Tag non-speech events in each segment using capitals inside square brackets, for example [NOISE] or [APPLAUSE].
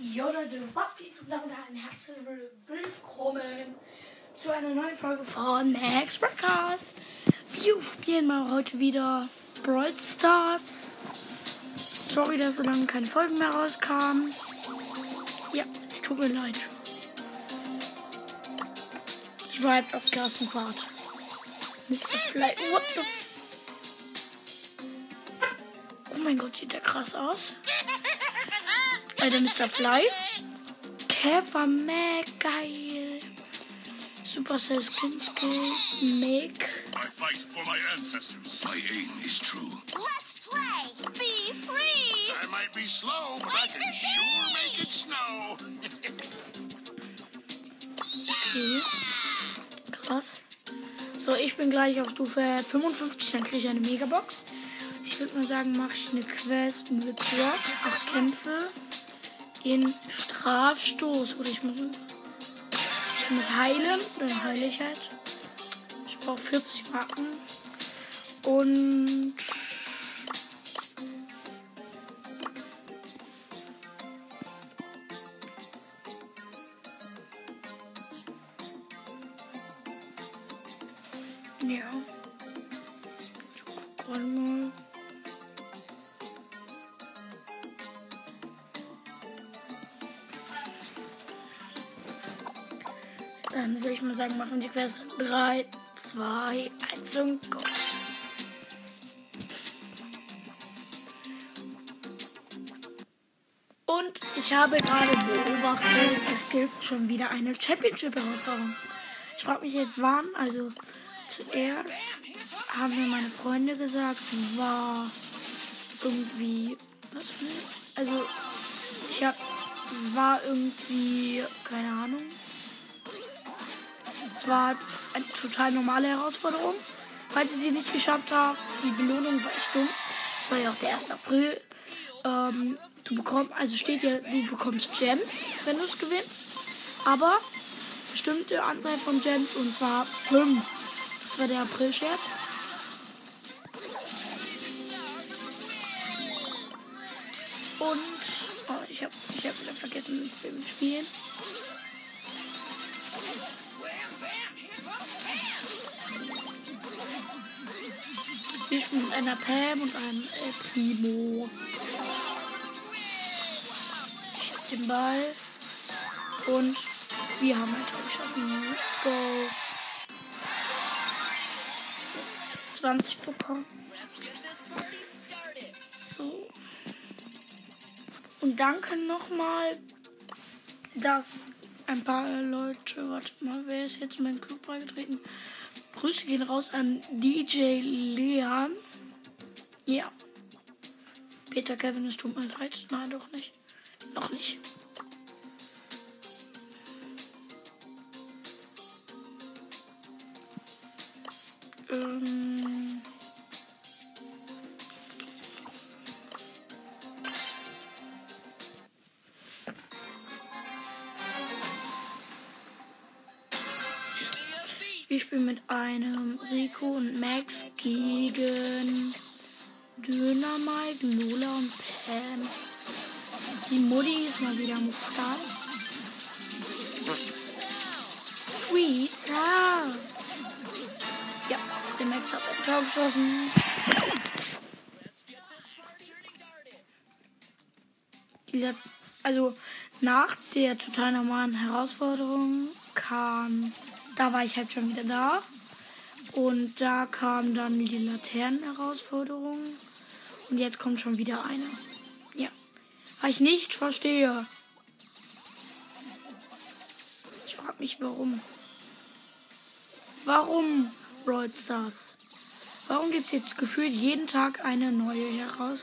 Jo Leute, was geht und damit ein herzlich willkommen zu einer neuen Folge von Max Broadcast. Wir spielen mal heute wieder Brawl Stars. Sorry, dass so lange keine Folgen mehr rauskamen. Ja, es tut mir leid. Ich war jetzt auf Klassenfahrt. Mr. Fly. What the Oh mein Gott, sieht der krass aus. Alter, Mr. Fly. Käfer, Mac, geil. Supercell Skin Skill, Make. I fight for my ancestors. My aim is true. Let's play. Be free. I might be slow, but I can sure make it snow. Okay. Krass. So, ich bin gleich auf Stufe 55, dann kriege ich eine Megabox. Ich würde mal sagen, mache ich eine Quest mit Brock, acht Kämpfe in Strafstoß. Oder ich muss, ich muss heilen, dann heile ich halt. Ich brauche 40 Marken. Und Quest 3, 2, 1 und go. Und ich habe gerade beobachtet, es gibt schon wieder eine Championship-Herausforderung. Ich frage mich jetzt wann, also zuerst haben mir meine Freunde gesagt, war irgendwie, was für, also ich habe, war irgendwie, keine Ahnung, es war eine total normale Herausforderung. Falls ihr sie nicht geschafft habt, die Belohnung war echt dumm. Es war ja auch der 1. April. Ähm, du bekommst, also steht ja, du bekommst Gems, wenn du es gewinnst. Aber bestimmte Anzahl von Gems und zwar 5. Das war der April-Scherz. Und oh, ich habe ich hab wieder vergessen, mit wem spielen. Wir spielen mit einer Pam und einem El Primo. Ich hab den Ball. Und wir haben ein Tor geschossen. Let's go. 20 bekommen. So. Und danke nochmal, dass ein paar Leute, warte mal, wer ist jetzt in meinen Club beigetreten? Grüße gehen raus an DJ Leon. Ja. Peter Kevin, es tut mir leid. Nein, doch nicht. Noch nicht. Ähm. Wir spielen mit einem Rico und Max gegen Dynamite, Lola und Pam. Die Mutti ist mal wieder am Start. Sweeter. Ja, der Max hat ein Tor geschossen. Also nach der total normalen Herausforderung kam, da war ich halt schon wieder da. Und da kam dann die Laternen-Herausforderung. Und jetzt kommt schon wieder eine. Ja. Was ich nicht verstehe. Ich frage mich warum. Warum Brawl Stars? Warum gibt es jetzt gefühlt jeden Tag eine neue heraus?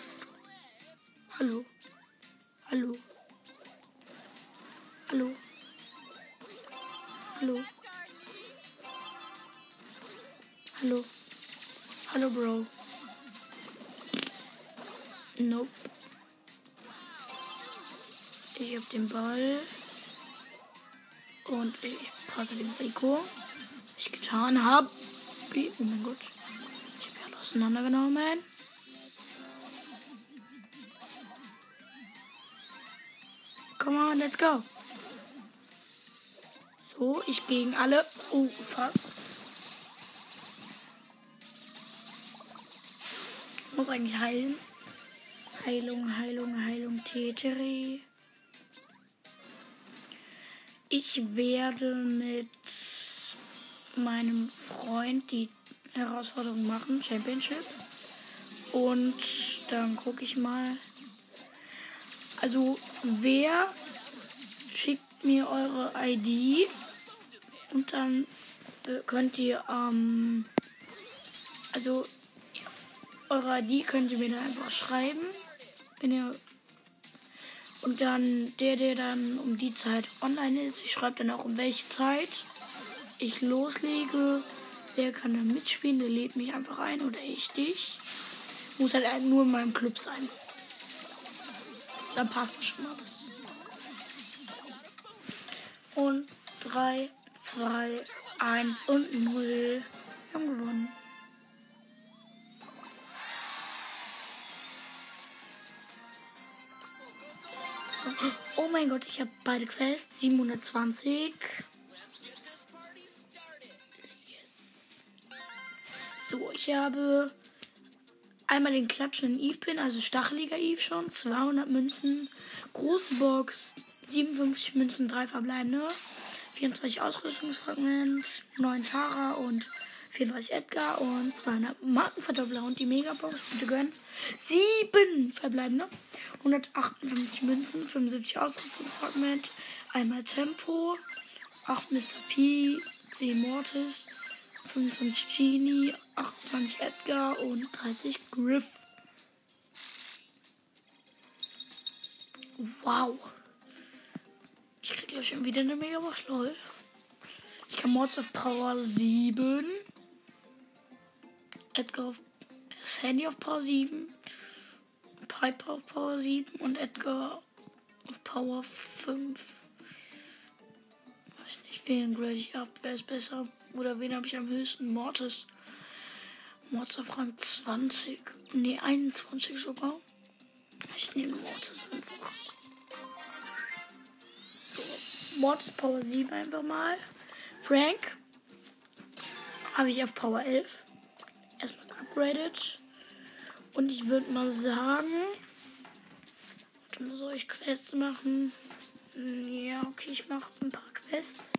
Hallo? Hallo? Hallo? Hallo? Hallo? Hallo, Bro. Nope. Ich hab den Ball. Und ich passe dem Rico. Was ich getan habe. Oh mein Gott. Ich habe ja auseinandergenommen. Come on, let's go. So, ich gegen alle. Oh, fast. Muss eigentlich heilen. Heilung, Heilung, Heilung, Teteri. Ich werde mit meinem Freund die Herausforderung machen, Championship. Und dann gucke ich mal. Also, wer schickt mir eure ID und dann äh, könnt ihr, ähm, also, eure ID könnt ihr mir dann einfach schreiben, wenn ihr und dann der, der dann um die Zeit online ist, ich schreibe dann auch um welche Zeit ich loslege. Der kann dann mitspielen, der lädt mich einfach ein oder ich dich. Muss halt nur in meinem Club sein. Dann passt schon alles. Und 3, 2, 1 und 0. Wir haben gewonnen. Oh mein Gott, ich habe beide Quests. 720. So, ich habe einmal den klatschenden Eve-Pin, also stacheliger Eve schon. 200 Münzen. Große Box. 57 Münzen, 3 verbleibende. 24 Ausrüstungsfragment. 9 Tara und 34 Edgar und 200 Markenverdoppler und die Megabox. Bitte gönnen. 7 verbleibende. 158 Münzen, 75 Ausrüstungsfragment. Einmal Tempo. 8 Mr. P. 10 Mortis. 25 Genie, 28 Edgar und 30 Griff. Wow. Ich krieg ja schon wieder eine Megabox, lol. Ich kann Mods auf Power 7. Edgar auf Sandy auf Power 7. Piper auf Power 7 und Edgar auf Power 5. Weiß nicht, wen grade ich ab, wer ist besser? Oder wen habe ich am höchsten? Mortis. Mortis auf Rang 20. Ne, 21 sogar. Ich nehme Mortis einfach. So, Mortis Power 7 einfach mal. Frank habe ich auf Power 11. Erstmal upgraded. Und ich würde mal sagen, soll ich Quests machen. Ja, okay, ich mache ein paar Quests.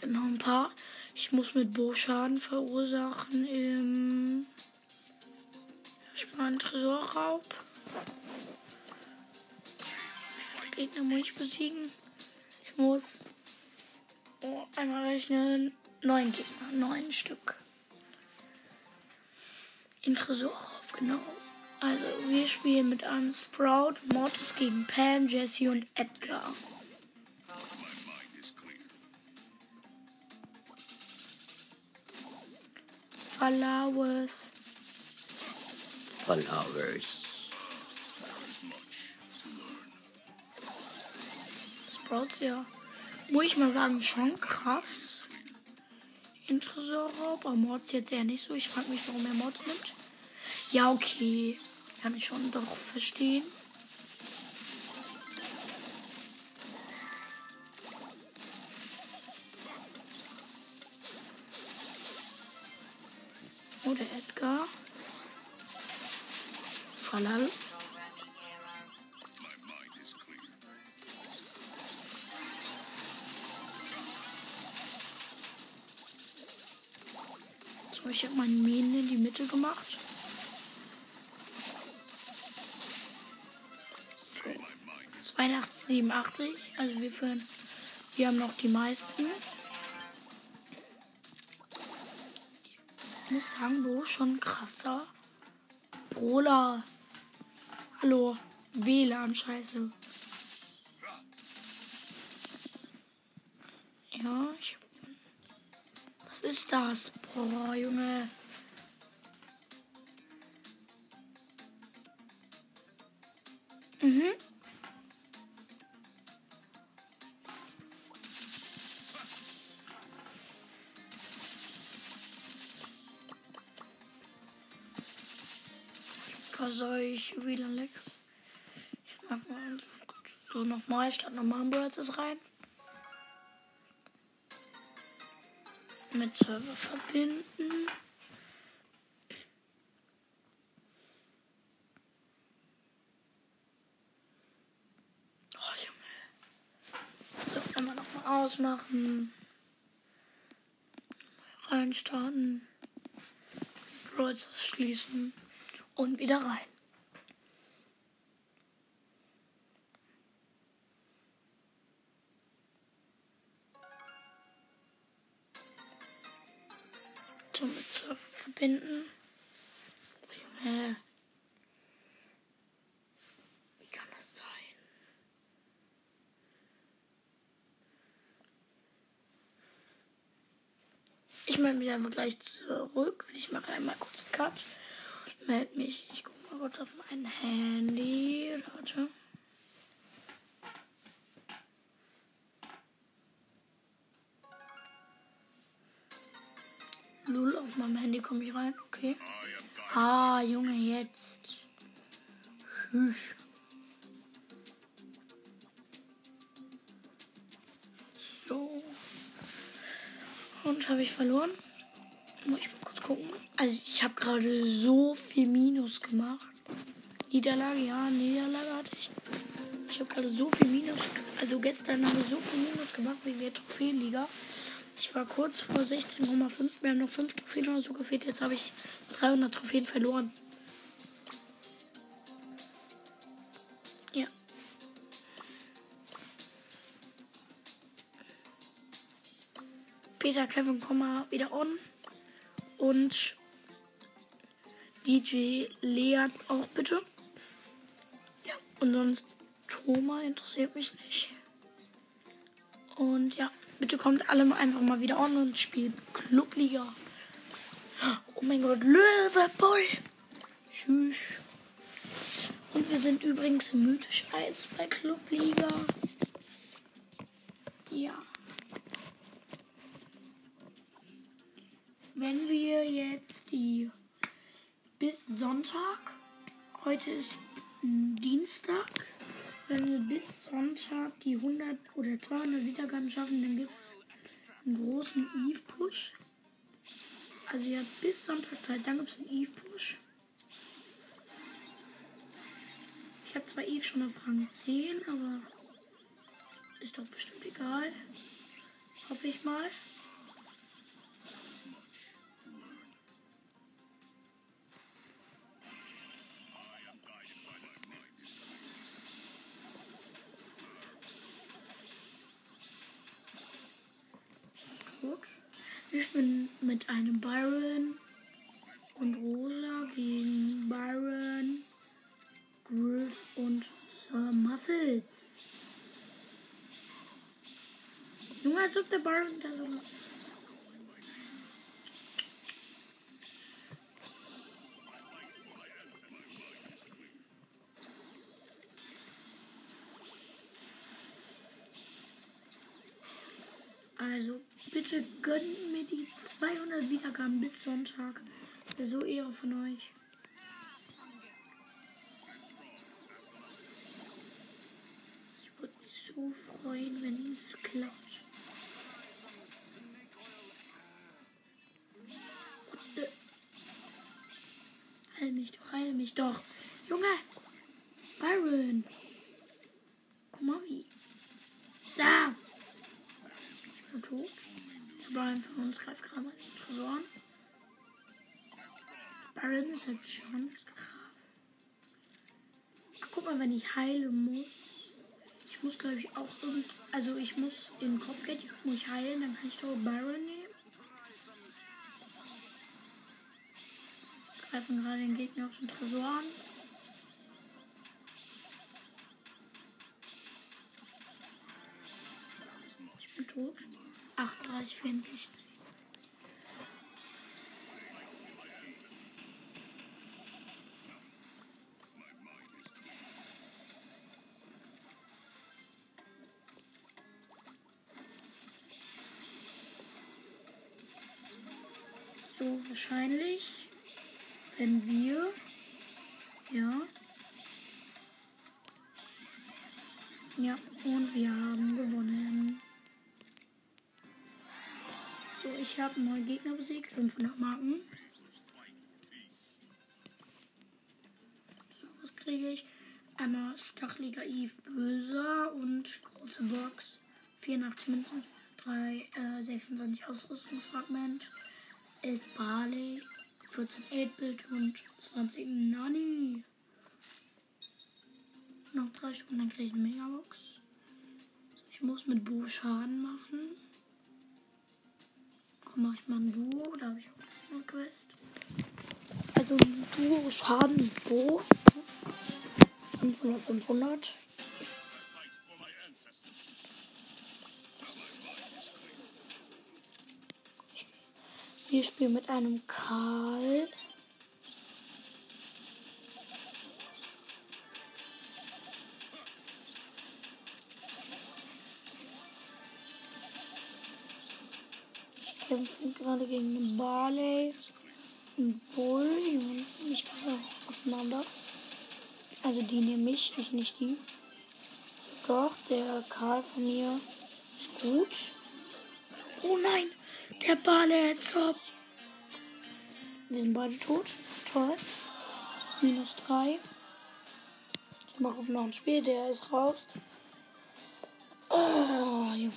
Genau ein paar. Ich muss mit Bo Schaden verursachen im. Ich mal einen Tresorraub. Gegner muss ich besiegen? Ich muss oh, einmal rechnen. Neun Gegner, neun Stück. In Tresorraub, genau. Also wir spielen mit einem Sprout, Mortis gegen Pam, Jesse und Edgar. Flowers. Flowers. Sprouts, ja. Muss ich mal sagen, schon krass. Interessant, aber Mods jetzt eher nicht so. Ich frage mich, warum er Mods nimmt. Ja, okay. Kann ich schon doch verstehen. Oder Edgar. Falal. So, ich habe meine Minen in die Mitte gemacht. 82, 87. Also wir führen. Wir haben noch die meisten. Ich muss sagen, Bo schon krasser. Brawler. Hallo. WLAN, scheiße. Ja, ich. Was ist das? Boah, Junge. Mhm. Soll ich wieder Lex? Ich mach mal. So, nochmal, statt normalen Brawlers rein. Mit Server verbinden. Oh, Junge. So, einmal nochmal ausmachen. Reinstarten. Brawlers schließen. Und wieder rein. So mit Surfer verbinden. Junge. Wie kann das sein? Ich melde mich einfach gleich zurück. Ich mache einmal kurz einen Cut. Melde mich. Ich gucke mal kurz auf mein Handy. Warte. Null auf meinem Handy komme ich rein. Okay. Ah, Junge, jetzt. Tschüss. So. Und habe ich verloren? Muss ich mal kurz gucken. Also ich habe gerade so viel Minus gemacht. Niederlage, ja, Niederlage hatte ich. Ich habe gerade so viel Minus. Also gestern haben wir so viel Minus gemacht wegen der Trophäenliga. Ich war kurz vor 16,5. Wir haben noch 5 Trophäen oder so gefehlt. Jetzt habe ich 300 Trophäen verloren. Ja. Peter, Kevin, komm mal wieder on. Und DJ Lea auch bitte. Ja. Und sonst Thomas interessiert mich nicht. Und ja, bitte kommt alle einfach mal wieder on und spielt Clubliga. Oh mein Gott, Löwebull. Tschüss. Und wir sind übrigens mythisch 1 bei Clubliga. Ja. Sonntag, heute ist Dienstag, wenn wir bis Sonntag die 100 oder 200 Wiedergaben schaffen, dann gibt es einen großen Eve-Push. Also ja, bis Sonntag Zeit, dann gibt es einen Eve-Push. Ich habe zwar Eve schon auf Rang 10, aber ist doch bestimmt egal. Hoffe ich mal. Ich bin mit einem Byron und Rosa gegen Byron, Griff und Sir Muffets. Junge, als ob der Byron da so. Also, bitte gönnt mir die 200 Wiedergaben bis Sonntag. Das wäre so Ehre von euch. Wenn ich heilen muss. Ich muss, glaube ich, auch irgend. Also, ich muss in Kopfgeld, ich muss heilen, dann kann ich doch Byron nehmen. Greifen gerade den Gegner auf den Tresor an. Ich bin tot. 38, 64. So, wahrscheinlich, wenn wir, ja, Ja, und wir haben gewonnen. So, ich habe neuen Gegner besiegt, 500 Marken. So, was kriege ich? Einmal Stacheliger Eve Böser und große Box. 84 Münzen, 3, äh, 26 Ausrüstungsfragment, 11 Barley, 14 8-Bit und 20 Nani. Noch drei Stunden, dann kriege ich eine Megabox. Ich muss mit Bo Schaden machen. Komm, mach ich mal ein Duo, da habe ich auch eine Quest. Also Duo Schaden mit Bo. 500, 500. Wir spielen mit einem Karl. Ich kämpfe gerade gegen einen Barley, einen Bull, nehmen mich gerade auseinander. Also die nehmen mich, ich nicht die. Doch, der Karl von mir ist gut. Oh nein, der Zop. Wir sind beide tot. Toll. Minus 3. Ich mache auf noch ein Spiel, der ist raus. Oh, Junge.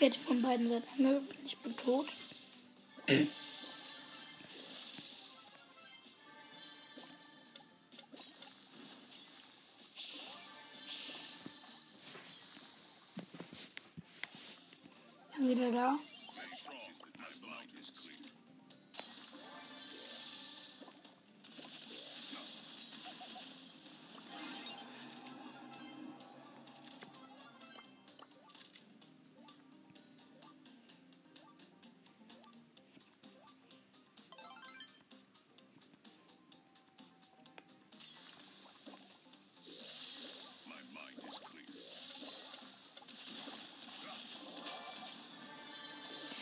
Werde von beiden Seiten angegriffen. Ich bin tot. [CLEARS THROAT]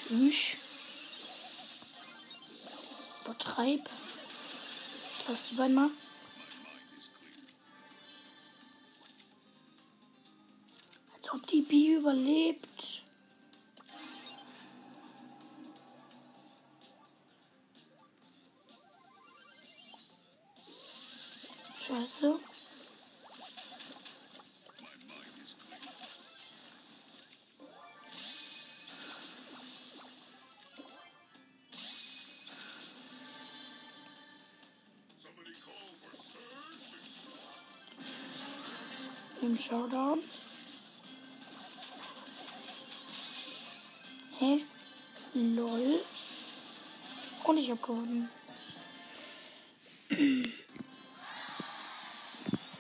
Tschüss. Übertreib. Das die beiden mal. Als ob die Bi überlebt. Im Showdown. Hä? Lol. Und ich hab gewonnen.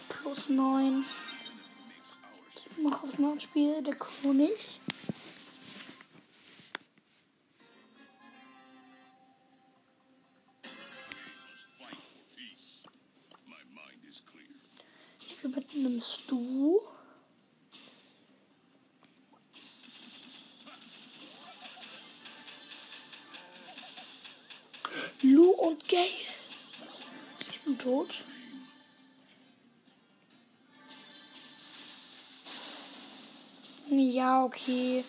Plus 9. Ich mach auf noch ein Spiel, der König. Ja, okay.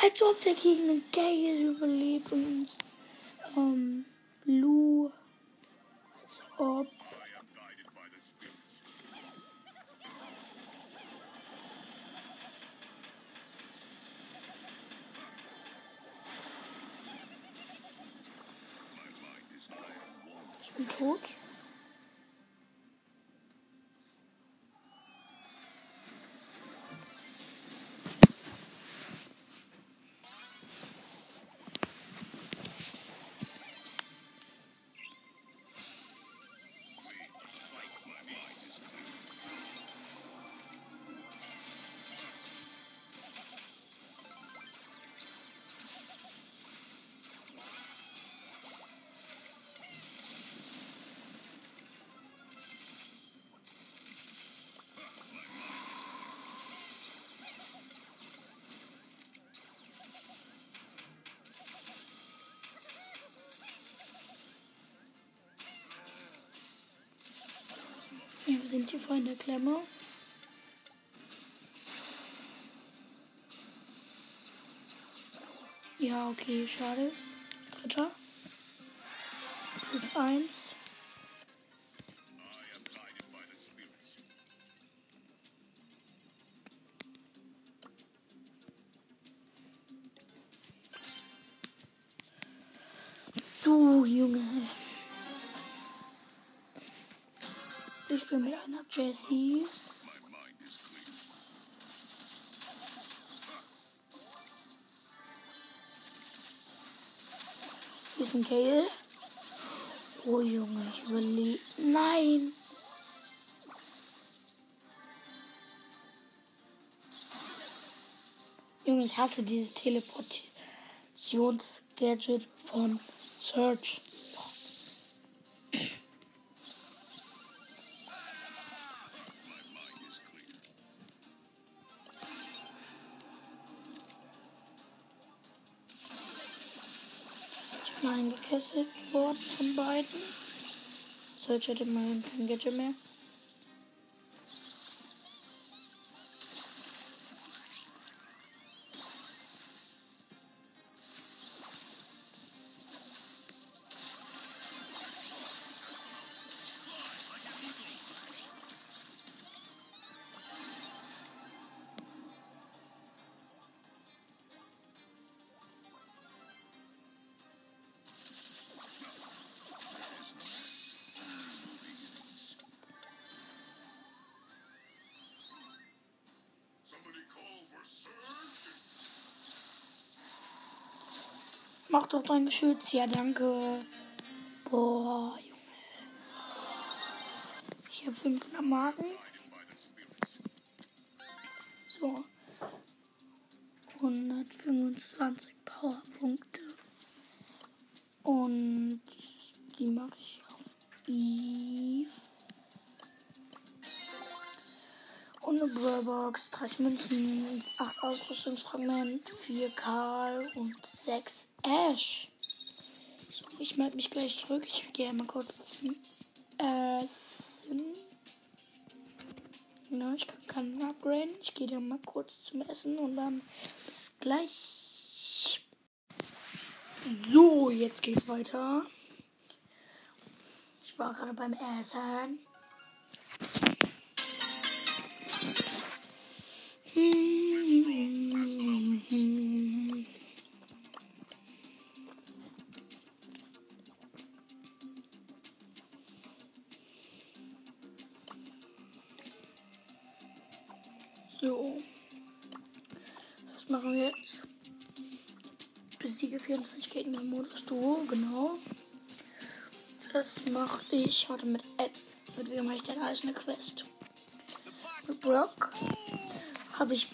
Als ob der den Gay überlebt und uns ähm, Lu. Als ob. Sind hier voll in der Klemme. Ja, okay, schade. Dritter. Plus eins. Ich bin mit einer Jessie. Hier ist ein Gale. Oh Junge, ich überlebe. Nein! Junge, ich hasse dieses Teleportationsgadget von Search. Eingekesselt worden von beiden. Search hatte mal kein Gadget mehr. Mach doch dein Geschütz. Ja, danke. Boah, Junge. Ich habe 500 Marken. So. 125 Powerpunkte. Brawlbox, 30 Münzen, 8 Ausrüstungsfragment, 4 Karl und 6 Ash. So, ich melde mich gleich zurück. Ich gehe mal kurz zum Essen. Ja, ich kann keinen upgraden. Ich gehe dann mal kurz zum Essen und dann bis gleich. So, jetzt geht's weiter. Ich war gerade beim Essen. So. Was machen wir jetzt? Besiege 24 Gegner im Modus Duo, genau. Das mache ich. Warte, mit Ed. Mit wem habe ich denn alles eine Quest? Mit Brock habe ich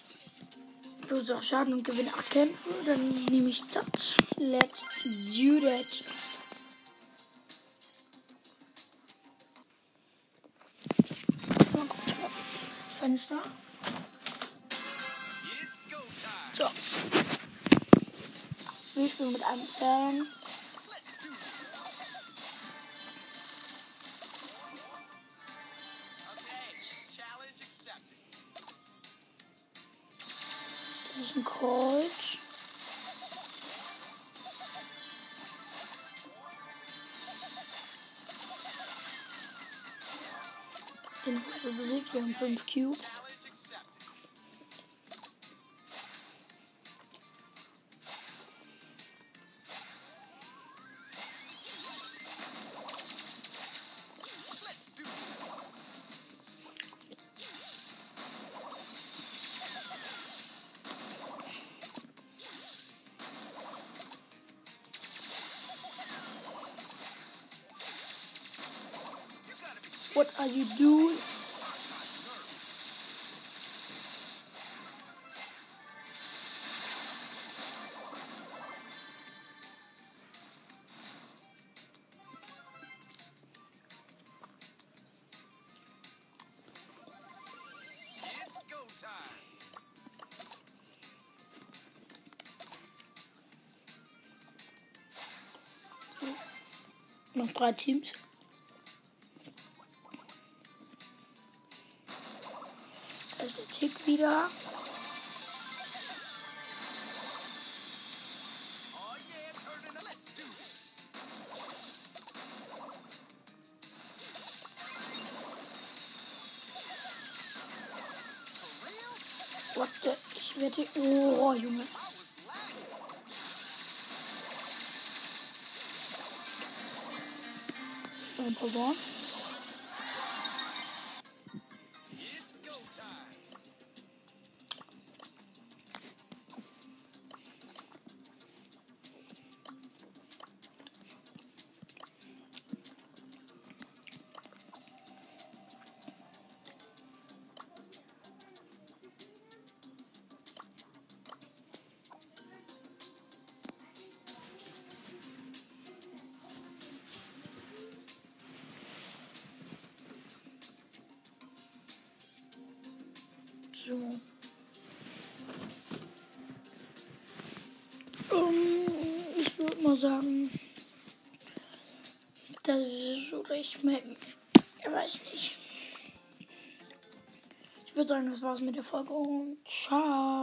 verursache Schaden und gewinne 8 Kämpfe. Dann nehme ich das. Let's do that. Fenster. So. Wir spielen mit einem Fan. Das ist ein Colt. Den besiegt. Wir haben fünf Cubes. Noch drei Teams. Da ist der Tick wieder. What the? Ich werde. Oh, So. Ähm, ich würde mal sagen, das ist oder ich merke, ich weiß nicht. Ich würde sagen, das war's mit der Folge und ciao.